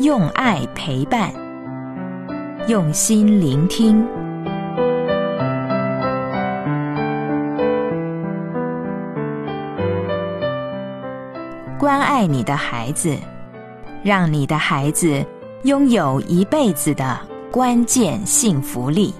用爱陪伴用心聆听。关爱你的孩子让你的孩子拥有一辈子的关键幸福力。